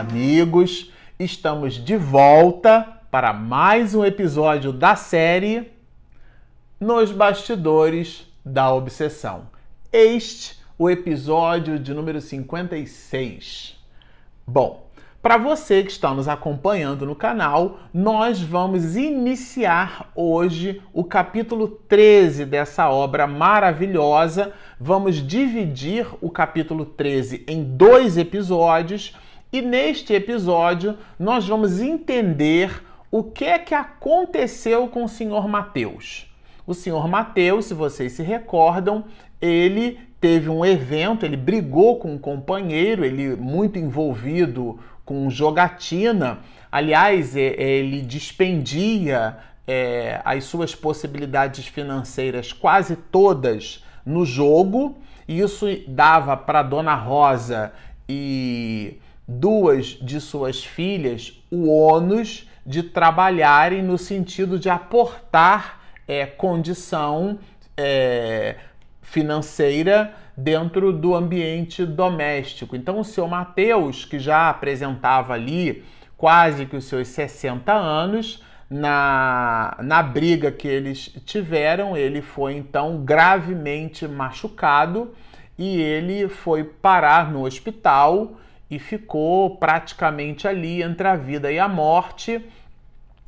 amigos, estamos de volta para mais um episódio da série Nos Bastidores da Obsessão. Este o episódio de número 56. Bom, para você que está nos acompanhando no canal, nós vamos iniciar hoje o capítulo 13 dessa obra maravilhosa. Vamos dividir o capítulo 13 em dois episódios e neste episódio nós vamos entender o que é que aconteceu com o senhor Mateus. O senhor Mateus, se vocês se recordam, ele teve um evento, ele brigou com um companheiro, ele muito envolvido com jogatina. Aliás, é, é, ele dispendia é, as suas possibilidades financeiras quase todas no jogo. Isso dava para Dona Rosa e duas de suas filhas o ônus de trabalharem no sentido de aportar é, condição é, financeira dentro do ambiente doméstico. Então, o seu Mateus, que já apresentava ali quase que os seus 60 anos, na, na briga que eles tiveram, ele foi então gravemente machucado e ele foi parar no hospital e ficou praticamente ali entre a vida e a morte.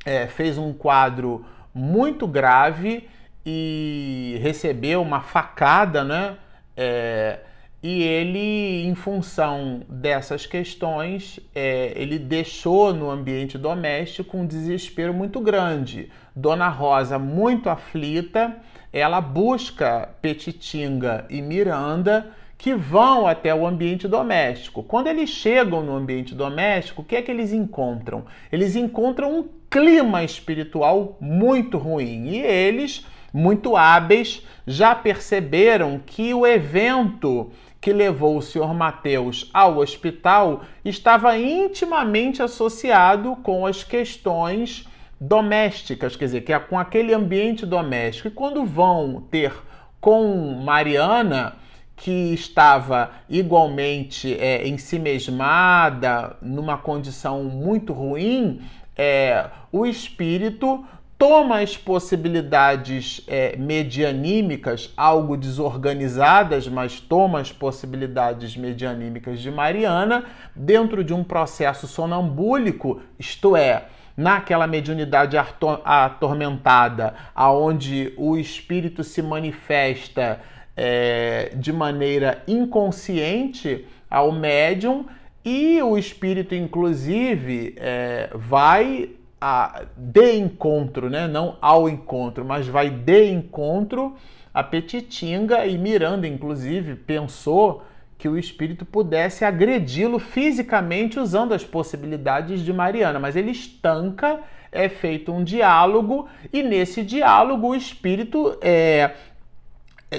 É, fez um quadro muito grave e recebeu uma facada, né? É, e ele, em função dessas questões, é, ele deixou no ambiente doméstico um desespero muito grande. Dona Rosa, muito aflita, ela busca Petitinga e Miranda, que vão até o ambiente doméstico. Quando eles chegam no ambiente doméstico, o que é que eles encontram? Eles encontram um clima espiritual muito ruim e eles muito hábeis, já perceberam que o evento que levou o senhor Mateus ao hospital estava intimamente associado com as questões domésticas, quer dizer, que é com aquele ambiente doméstico. E quando vão ter com Mariana, que estava igualmente é, ensimesmada, numa condição muito ruim, é, o espírito toma as possibilidades é, medianímicas, algo desorganizadas, mas toma as possibilidades medianímicas de Mariana dentro de um processo sonambúlico, isto é, naquela mediunidade atormentada, aonde o espírito se manifesta é, de maneira inconsciente ao médium e o espírito, inclusive, é, vai a, de encontro, né? não ao encontro, mas vai de encontro a Petitinga e Miranda, inclusive, pensou que o espírito pudesse agredi-lo fisicamente usando as possibilidades de Mariana, mas ele estanca, é feito um diálogo e nesse diálogo o espírito é,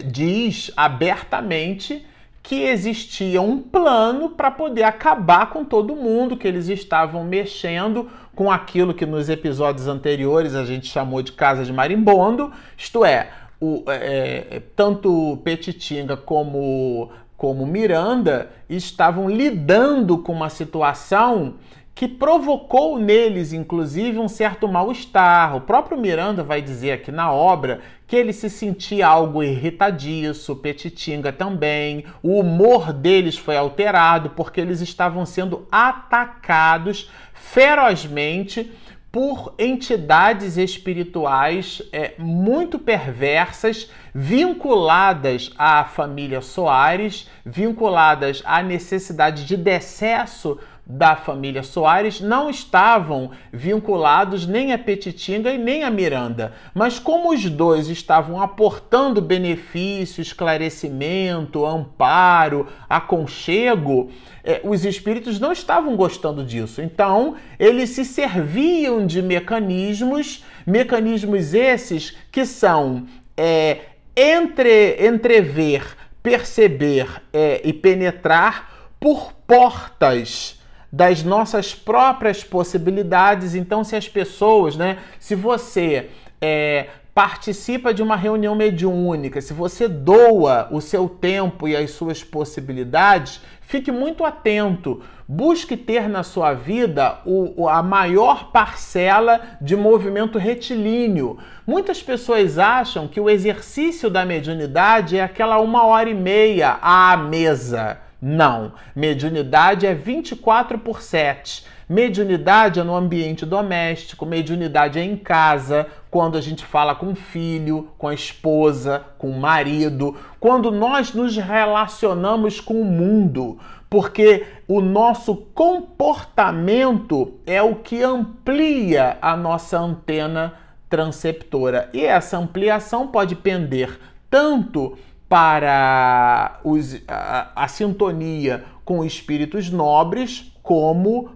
diz abertamente que existia um plano para poder acabar com todo mundo, que eles estavam mexendo com aquilo que nos episódios anteriores a gente chamou de casa de marimbondo, isto é, o, é tanto Petitinga como, como Miranda estavam lidando com uma situação que provocou neles, inclusive, um certo mal-estar. O próprio Miranda vai dizer aqui na obra que ele se sentia algo irritadiço, Petitinga também. O humor deles foi alterado porque eles estavam sendo atacados ferozmente por entidades espirituais é, muito perversas, vinculadas à família Soares, vinculadas à necessidade de decesso da família Soares não estavam vinculados nem a Petitinga e nem a Miranda. Mas como os dois estavam aportando benefício, esclarecimento, amparo, aconchego, eh, os espíritos não estavam gostando disso. Então, eles se serviam de mecanismos, mecanismos esses que são é, entre, entrever, perceber é, e penetrar por portas das nossas próprias possibilidades. Então, se as pessoas, né, se você é, participa de uma reunião mediúnica, se você doa o seu tempo e as suas possibilidades, fique muito atento. Busque ter na sua vida o, a maior parcela de movimento retilíneo. Muitas pessoas acham que o exercício da mediunidade é aquela uma hora e meia à mesa. Não. Mediunidade é 24 por 7. Mediunidade é no ambiente doméstico, mediunidade é em casa, quando a gente fala com o filho, com a esposa, com o marido, quando nós nos relacionamos com o mundo, porque o nosso comportamento é o que amplia a nossa antena transceptora. E essa ampliação pode pender tanto para os, a, a sintonia com espíritos nobres, como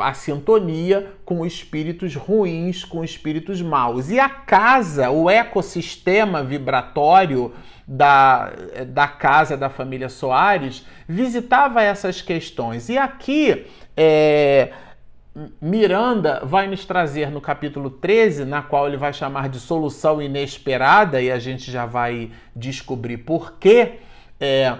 a sintonia com espíritos ruins, com espíritos maus. E a casa, o ecossistema vibratório da, da casa da família Soares, visitava essas questões. E aqui, é, Miranda vai nos trazer no capítulo 13, na qual ele vai chamar de solução inesperada, e a gente já vai descobrir por quê. É,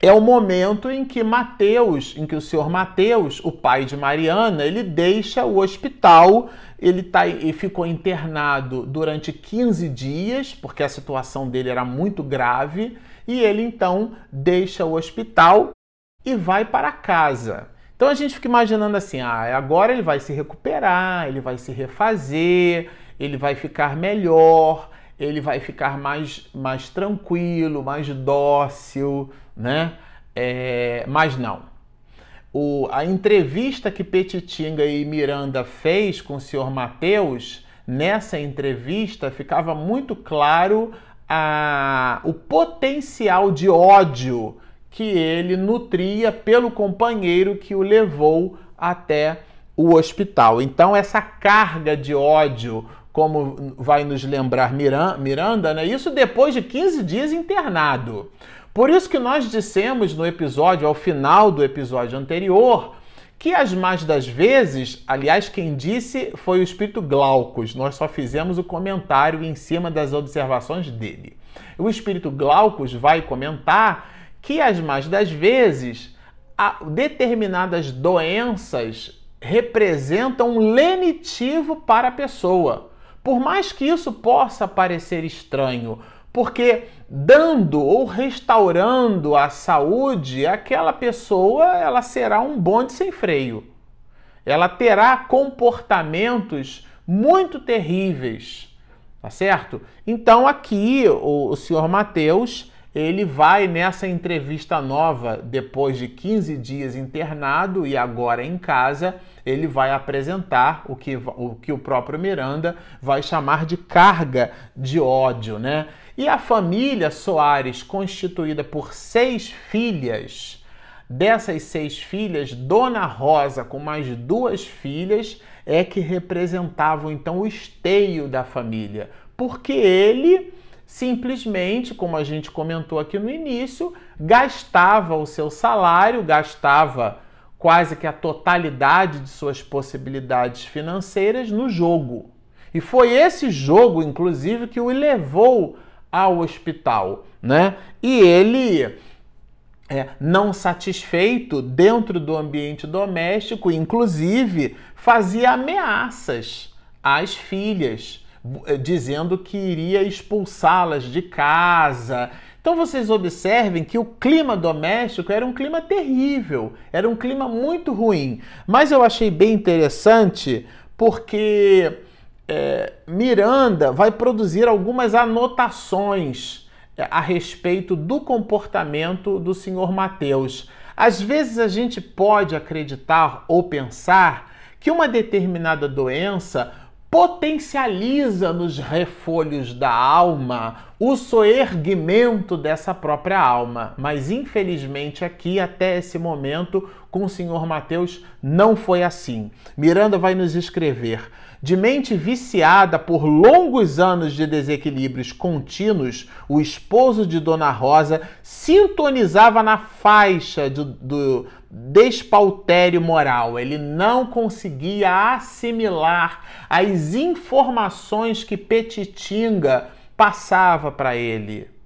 é o momento em que Mateus, em que o senhor Mateus, o pai de Mariana, ele deixa o hospital, ele tá, e ficou internado durante 15 dias, porque a situação dele era muito grave, e ele então deixa o hospital e vai para casa. Então a gente fica imaginando assim, ah, agora ele vai se recuperar, ele vai se refazer, ele vai ficar melhor, ele vai ficar mais, mais tranquilo, mais dócil, né? É, mas não. O, a entrevista que Petitinga e Miranda fez com o senhor Mateus, nessa entrevista ficava muito claro a, o potencial de ódio que ele nutria pelo companheiro que o levou até o hospital. Então, essa carga de ódio, como vai nos lembrar Miranda, né? isso depois de 15 dias internado. Por isso que nós dissemos no episódio, ao final do episódio anterior, que as mais das vezes, aliás, quem disse foi o espírito Glaucus, nós só fizemos o comentário em cima das observações dele. O espírito Glaucus vai comentar que as mais das vezes determinadas doenças representam um lenitivo para a pessoa. Por mais que isso possa parecer estranho, porque dando ou restaurando a saúde, aquela pessoa ela será um bonde sem freio. Ela terá comportamentos muito terríveis, tá certo? Então aqui o, o senhor Mateus ele vai nessa entrevista nova, depois de 15 dias internado e agora em casa, ele vai apresentar o que o, que o próprio Miranda vai chamar de carga de ódio, né? E a família Soares, constituída por seis filhas, dessas seis filhas, Dona Rosa, com mais duas filhas, é que representavam então o esteio da família, porque ele simplesmente, como a gente comentou aqui no início, gastava o seu salário, gastava quase que a totalidade de suas possibilidades financeiras no jogo. E foi esse jogo, inclusive, que o levou ao hospital, né? E ele, é, não satisfeito dentro do ambiente doméstico, inclusive fazia ameaças às filhas, dizendo que iria expulsá-las de casa. Então vocês observem que o clima doméstico era um clima terrível, era um clima muito ruim. Mas eu achei bem interessante porque é, Miranda vai produzir algumas anotações é, a respeito do comportamento do senhor Mateus. Às vezes a gente pode acreditar ou pensar que uma determinada doença potencializa nos refolhos da alma o soerguimento dessa própria alma. Mas infelizmente aqui até esse momento com o senhor Mateus não foi assim. Miranda vai nos escrever: De mente viciada por longos anos de desequilíbrios contínuos, o esposo de Dona Rosa sintonizava na faixa do, do despautério moral. Ele não conseguia assimilar as informações que Petitinga passava para ele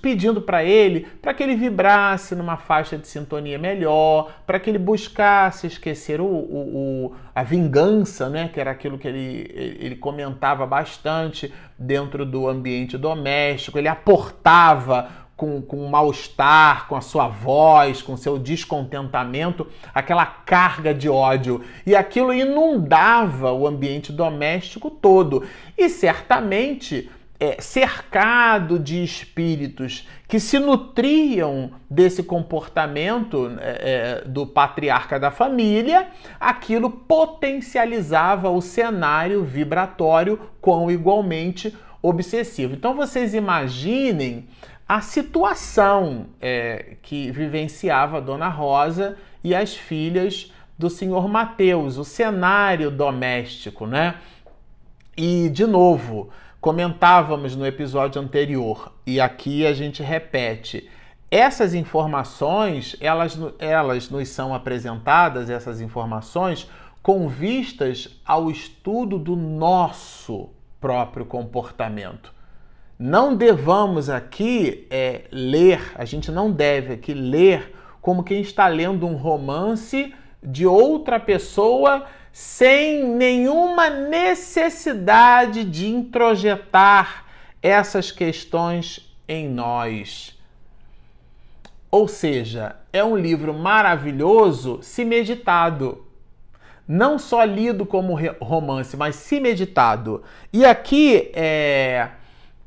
pedindo para ele para que ele vibrasse numa faixa de sintonia melhor, para que ele buscasse esquecer o, o, o, a vingança, né? que era aquilo que ele, ele comentava bastante dentro do ambiente doméstico, ele aportava com, com mal-estar, com a sua voz, com seu descontentamento, aquela carga de ódio. E aquilo inundava o ambiente doméstico todo. E certamente é, cercado de espíritos que se nutriam desse comportamento é, é, do patriarca da família, aquilo potencializava o cenário vibratório com igualmente obsessivo. Então vocês imaginem a situação é, que vivenciava Dona Rosa e as filhas do senhor Mateus, o cenário doméstico, né? E, de novo, comentávamos no episódio anterior e aqui a gente repete. Essas informações, elas, elas nos são apresentadas, essas informações, com vistas ao estudo do nosso próprio comportamento. Não devamos aqui é, ler, a gente não deve aqui ler como quem está lendo um romance de outra pessoa sem nenhuma necessidade de introjetar essas questões em nós. Ou seja, é um livro maravilhoso se meditado. Não só lido como romance, mas se meditado. E aqui é,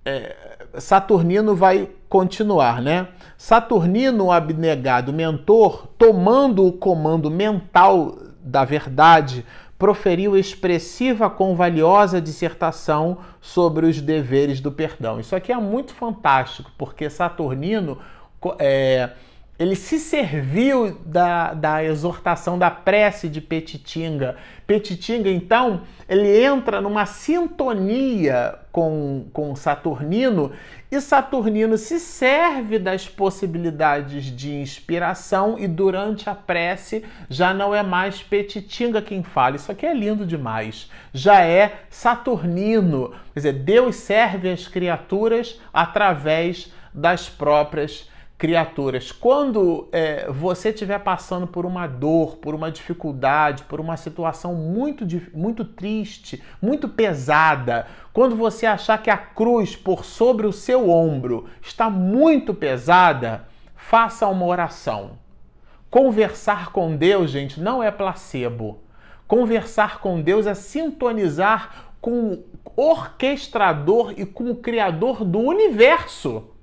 é, Saturnino vai continuar, né? Saturnino, abnegado mentor, tomando o comando mental da Verdade proferiu expressiva convaliosa dissertação sobre os deveres do perdão. Isso aqui é muito fantástico, porque Saturnino é, ele se serviu da, da exortação da prece de Petitinga. Petitinga, então, ele entra numa sintonia com, com Saturnino e Saturnino se serve das possibilidades de inspiração e durante a prece já não é mais Petitinga quem fala. Isso aqui é lindo demais. Já é Saturnino. Quer dizer, Deus serve as criaturas através das próprias criaturas. Quando é, você estiver passando por uma dor, por uma dificuldade, por uma situação muito, muito triste, muito pesada, quando você achar que a cruz por sobre o seu ombro está muito pesada, faça uma oração. Conversar com Deus, gente, não é placebo. Conversar com Deus é sintonizar com o orquestrador e com o criador do universo.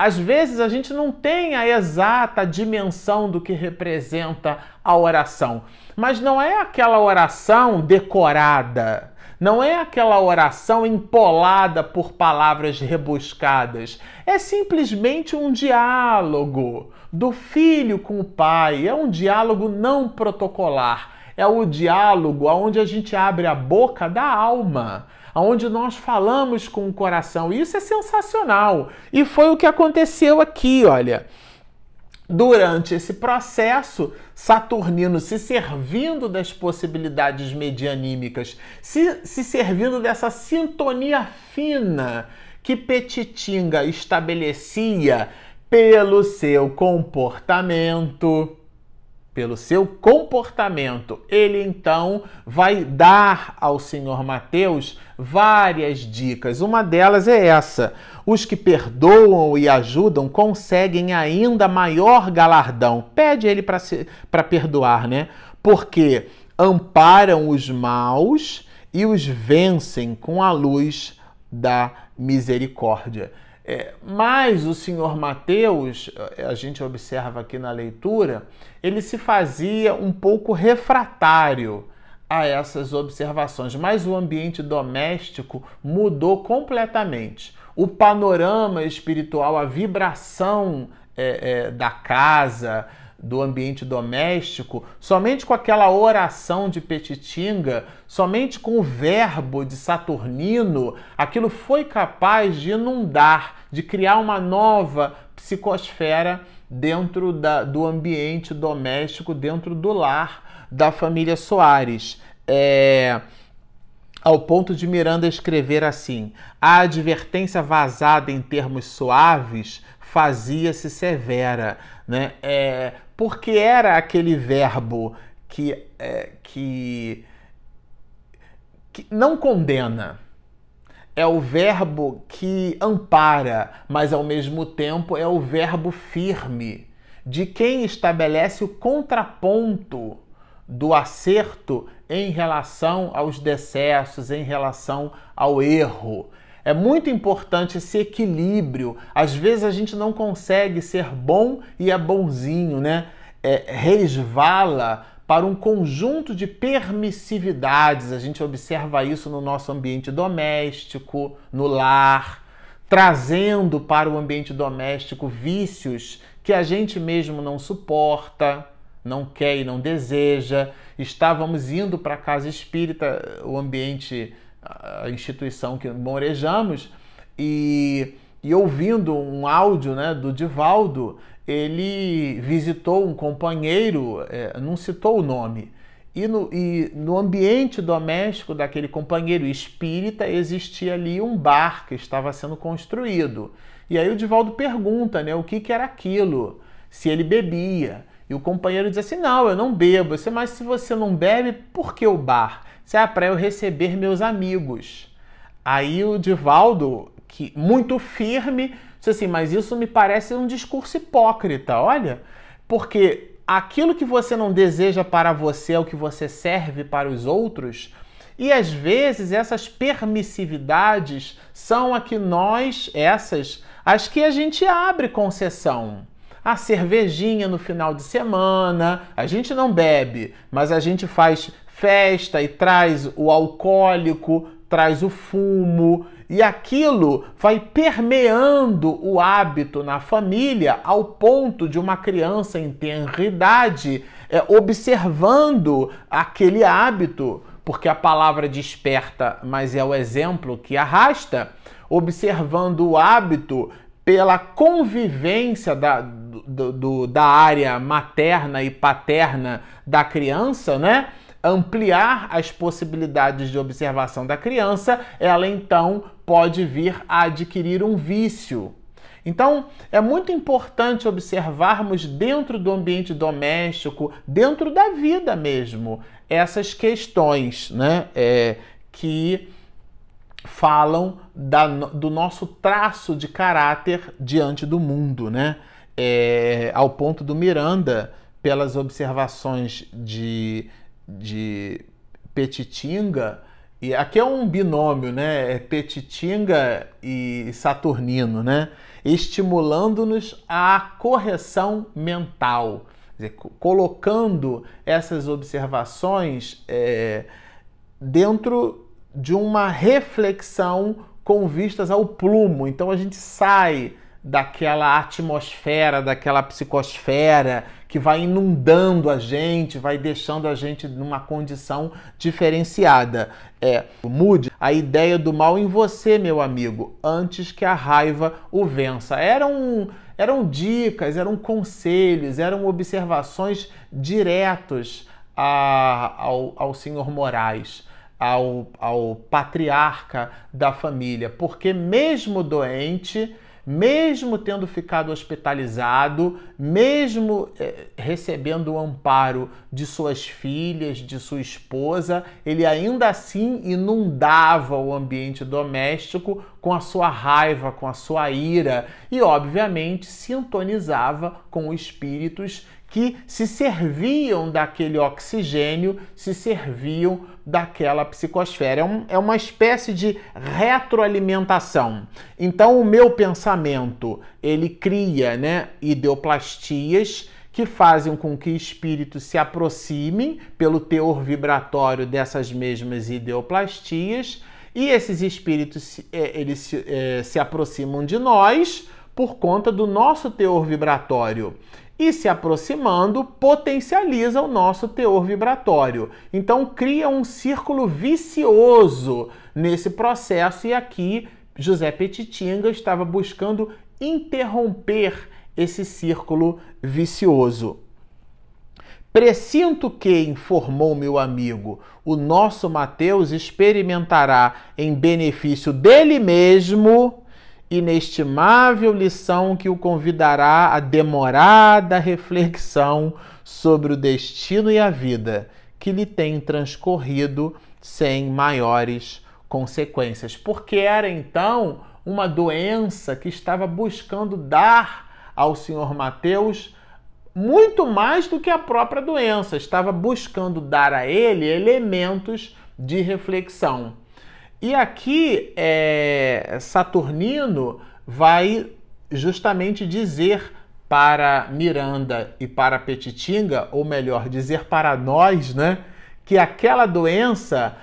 Às vezes a gente não tem a exata dimensão do que representa a oração, mas não é aquela oração decorada, não é aquela oração empolada por palavras rebuscadas, é simplesmente um diálogo do filho com o pai, é um diálogo não protocolar, é o diálogo onde a gente abre a boca da alma onde nós falamos com o coração. Isso é sensacional. E foi o que aconteceu aqui, olha. Durante esse processo, Saturnino se servindo das possibilidades medianímicas, se, se servindo dessa sintonia fina que Petitinga estabelecia pelo seu comportamento, pelo seu comportamento. Ele então vai dar ao senhor Mateus várias dicas. Uma delas é essa: os que perdoam e ajudam conseguem ainda maior galardão. Pede ele para perdoar, né? Porque amparam os maus e os vencem com a luz da misericórdia. É, mas o senhor Mateus, a gente observa aqui na leitura, ele se fazia um pouco refratário a essas observações, mas o ambiente doméstico mudou completamente. O panorama espiritual, a vibração é, é, da casa, do ambiente doméstico, somente com aquela oração de Petitinga, somente com o verbo de Saturnino, aquilo foi capaz de inundar, de criar uma nova psicosfera dentro da, do ambiente doméstico, dentro do lar da família Soares. É, ao ponto de Miranda escrever assim: a advertência vazada em termos suaves fazia-se severa, né? É, porque era aquele verbo que, é, que, que não condena. É o verbo que ampara, mas ao mesmo tempo é o verbo firme de quem estabelece o contraponto do acerto em relação aos decessos, em relação ao erro. É muito importante esse equilíbrio. Às vezes a gente não consegue ser bom e é bonzinho, né? É, resvala para um conjunto de permissividades. A gente observa isso no nosso ambiente doméstico, no lar, trazendo para o ambiente doméstico vícios que a gente mesmo não suporta, não quer e não deseja. Estávamos indo para a casa espírita, o ambiente a instituição que morejamos, e, e ouvindo um áudio né, do Divaldo, ele visitou um companheiro, é, não citou o nome, e no, e no ambiente doméstico daquele companheiro espírita existia ali um bar que estava sendo construído. E aí o Divaldo pergunta né, o que, que era aquilo, se ele bebia. E o companheiro diz assim: Não, eu não bebo. Mas se você não bebe, por que o bar? Se é para eu receber meus amigos. Aí o Divaldo, que muito firme, disse assim: Mas isso me parece um discurso hipócrita, olha, porque aquilo que você não deseja para você é o que você serve para os outros. E às vezes essas permissividades são a que nós, essas, as que a gente abre concessão a cervejinha no final de semana. A gente não bebe, mas a gente faz festa e traz o alcoólico, traz o fumo, e aquilo vai permeando o hábito na família ao ponto de uma criança em tenra idade é, observando aquele hábito, porque a palavra desperta, mas é o exemplo que arrasta, observando o hábito pela convivência da, do, do, da área materna e paterna da criança, né? Ampliar as possibilidades de observação da criança, ela então pode vir a adquirir um vício. Então, é muito importante observarmos dentro do ambiente doméstico, dentro da vida mesmo, essas questões né, é, que falam da, do nosso traço de caráter diante do mundo, né? É, ao ponto do Miranda, pelas observações de, de Petitinga, e aqui é um binômio, né? É Petitinga e Saturnino, né? Estimulando-nos à correção mental, dizer, colocando essas observações é, dentro de uma reflexão com vistas ao plumo. Então a gente sai daquela atmosfera, daquela psicosfera que vai inundando a gente, vai deixando a gente numa condição diferenciada. É, mude a ideia do mal em você, meu amigo, antes que a raiva o vença. Eram, eram dicas, eram conselhos, eram observações diretos a, ao, ao senhor Moraes ao, ao patriarca da família, porque mesmo doente, mesmo tendo ficado hospitalizado, mesmo eh, recebendo o amparo de suas filhas, de sua esposa, ele ainda assim inundava o ambiente doméstico com a sua raiva, com a sua ira e, obviamente, sintonizava com espíritos que se serviam daquele oxigênio, se serviam daquela psicosfera. É, um, é uma espécie de retroalimentação. Então, o meu pensamento ele cria né, ideoplastias que fazem com que espíritos se aproximem pelo teor vibratório dessas mesmas ideoplastias e esses espíritos é, eles se, é, se aproximam de nós por conta do nosso teor vibratório. E se aproximando potencializa o nosso teor vibratório. Então cria um círculo vicioso nesse processo e aqui José Petitinga estava buscando interromper esse círculo vicioso. Presinto que, informou meu amigo, o nosso Mateus experimentará em benefício dele mesmo inestimável lição que o convidará a demorada reflexão sobre o destino e a vida que lhe tem transcorrido sem maiores consequências. Porque era então uma doença que estava buscando dar ao senhor Mateus muito mais do que a própria doença, estava buscando dar a ele elementos de reflexão. E aqui é, Saturnino vai justamente dizer para Miranda e para Petitinga, ou melhor, dizer para nós, né, que aquela doença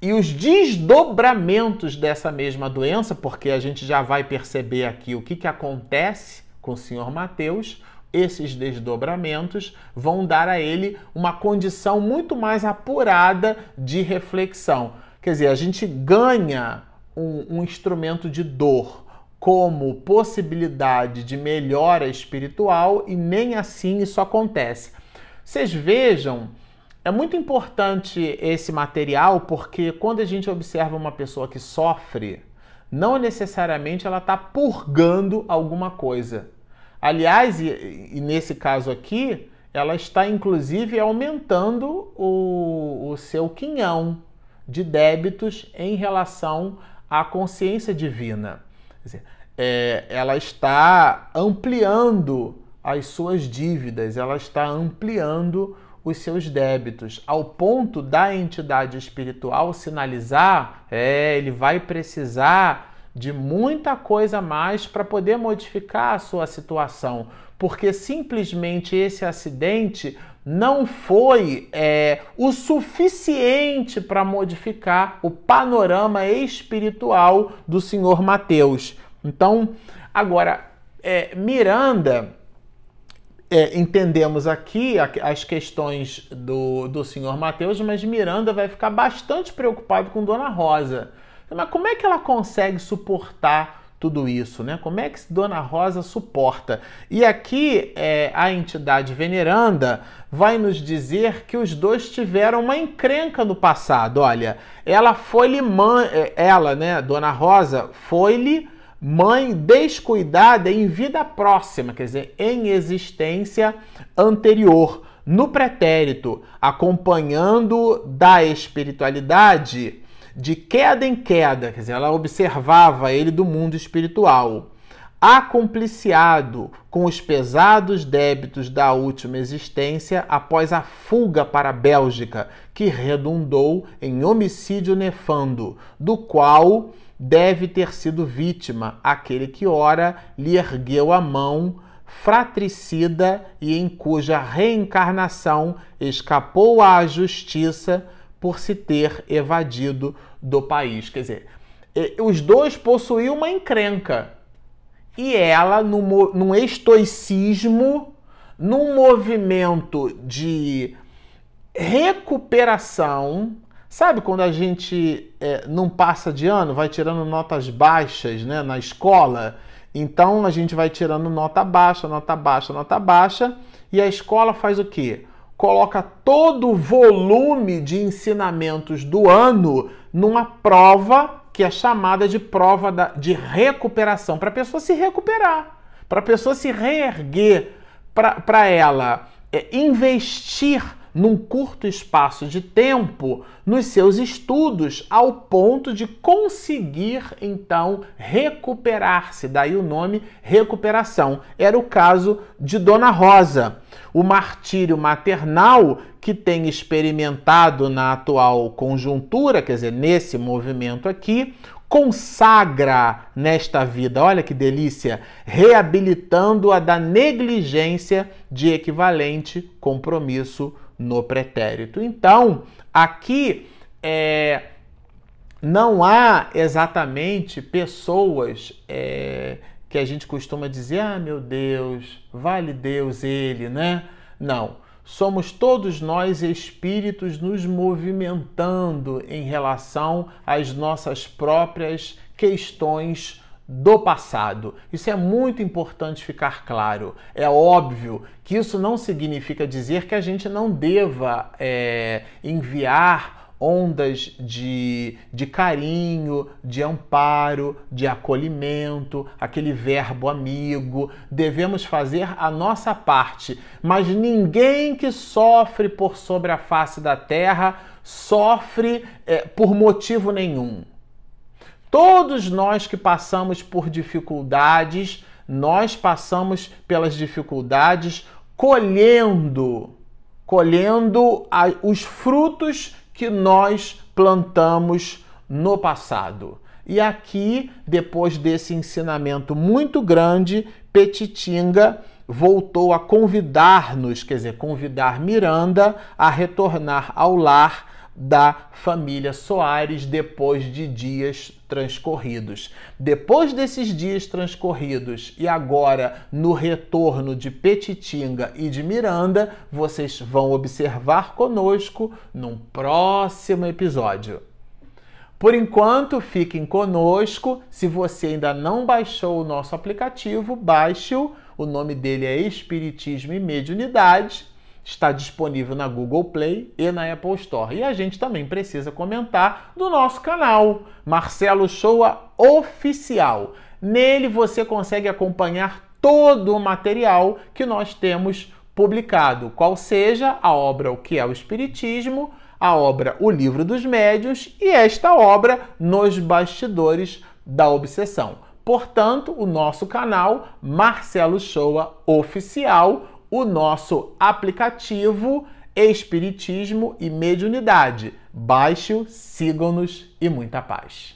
e os desdobramentos dessa mesma doença, porque a gente já vai perceber aqui o que, que acontece com o senhor Mateus, esses desdobramentos vão dar a ele uma condição muito mais apurada de reflexão. Quer dizer, a gente ganha um, um instrumento de dor como possibilidade de melhora espiritual e nem assim isso acontece. Vocês vejam, é muito importante esse material porque quando a gente observa uma pessoa que sofre, não necessariamente ela está purgando alguma coisa. Aliás, e, e, nesse caso aqui, ela está inclusive aumentando o, o seu quinhão, de débitos em relação à consciência divina. Dizer, é, ela está ampliando as suas dívidas, ela está ampliando os seus débitos, ao ponto da entidade espiritual sinalizar, é, ele vai precisar de muita coisa mais para poder modificar a sua situação, porque simplesmente esse acidente não foi é, o suficiente para modificar o panorama espiritual do senhor Mateus. Então, agora, é, Miranda, é, entendemos aqui as questões do, do senhor Mateus, mas Miranda vai ficar bastante preocupado com Dona Rosa. Mas como é que ela consegue suportar tudo isso, né? Como é que Dona Rosa suporta? E aqui é, a entidade veneranda vai nos dizer que os dois tiveram uma encrenca no passado. Olha, ela foi-lhe mãe, é, ela, né, Dona Rosa, foi-lhe mãe descuidada em vida próxima, quer dizer, em existência anterior, no pretérito, acompanhando da espiritualidade de queda em queda, quer dizer, ela observava ele do mundo espiritual, acompliciado com os pesados débitos da última existência após a fuga para a Bélgica, que redundou em homicídio nefando, do qual deve ter sido vítima aquele que ora lhe ergueu a mão fratricida e em cuja reencarnação escapou à justiça por se ter evadido do país. Quer dizer, os dois possuíam uma encrenca. E ela, num, num estoicismo, num movimento de recuperação, Sabe quando a gente é, não passa de ano, vai tirando notas baixas né, na escola? Então a gente vai tirando nota baixa, nota baixa, nota baixa, e a escola faz o quê? Coloca todo o volume de ensinamentos do ano numa prova que é chamada de prova de recuperação, para a pessoa se recuperar, para a pessoa se reerguer, para ela é, investir num curto espaço de tempo nos seus estudos, ao ponto de conseguir então recuperar-se. Daí o nome recuperação. Era o caso de Dona Rosa. O martírio maternal que tem experimentado na atual conjuntura, quer dizer, nesse movimento aqui, consagra nesta vida, olha que delícia, reabilitando-a da negligência de equivalente compromisso no pretérito. Então, aqui é, não há exatamente pessoas é, que a gente costuma dizer: ah, meu Deus, vale Deus ele, né? Não. Somos todos nós espíritos nos movimentando em relação às nossas próprias questões do passado. Isso é muito importante ficar claro. É óbvio que isso não significa dizer que a gente não deva é, enviar ondas de, de carinho, de amparo, de acolhimento, aquele verbo amigo. Devemos fazer a nossa parte, mas ninguém que sofre por sobre a face da terra sofre é, por motivo nenhum. Todos nós que passamos por dificuldades, nós passamos pelas dificuldades colhendo, colhendo os frutos que nós plantamos no passado. E aqui, depois desse ensinamento muito grande, Petitinga voltou a convidar-nos, quer dizer, convidar Miranda a retornar ao lar da família Soares depois de dias transcorridos. Depois desses dias transcorridos e agora no retorno de Petitinga e de Miranda, vocês vão observar conosco num próximo episódio. Por enquanto, fiquem conosco. Se você ainda não baixou o nosso aplicativo, baixe-o. O nome dele é Espiritismo e Mediunidade está disponível na Google Play e na Apple Store. E a gente também precisa comentar do nosso canal, Marcelo Shoa Oficial. Nele você consegue acompanhar todo o material que nós temos publicado, qual seja a obra O que é o Espiritismo, a obra O Livro dos Médios e esta obra Nos Bastidores da Obsessão. Portanto, o nosso canal Marcelo Shoa Oficial o nosso aplicativo Espiritismo e Mediunidade. Baixe-o, sigam-nos e muita paz.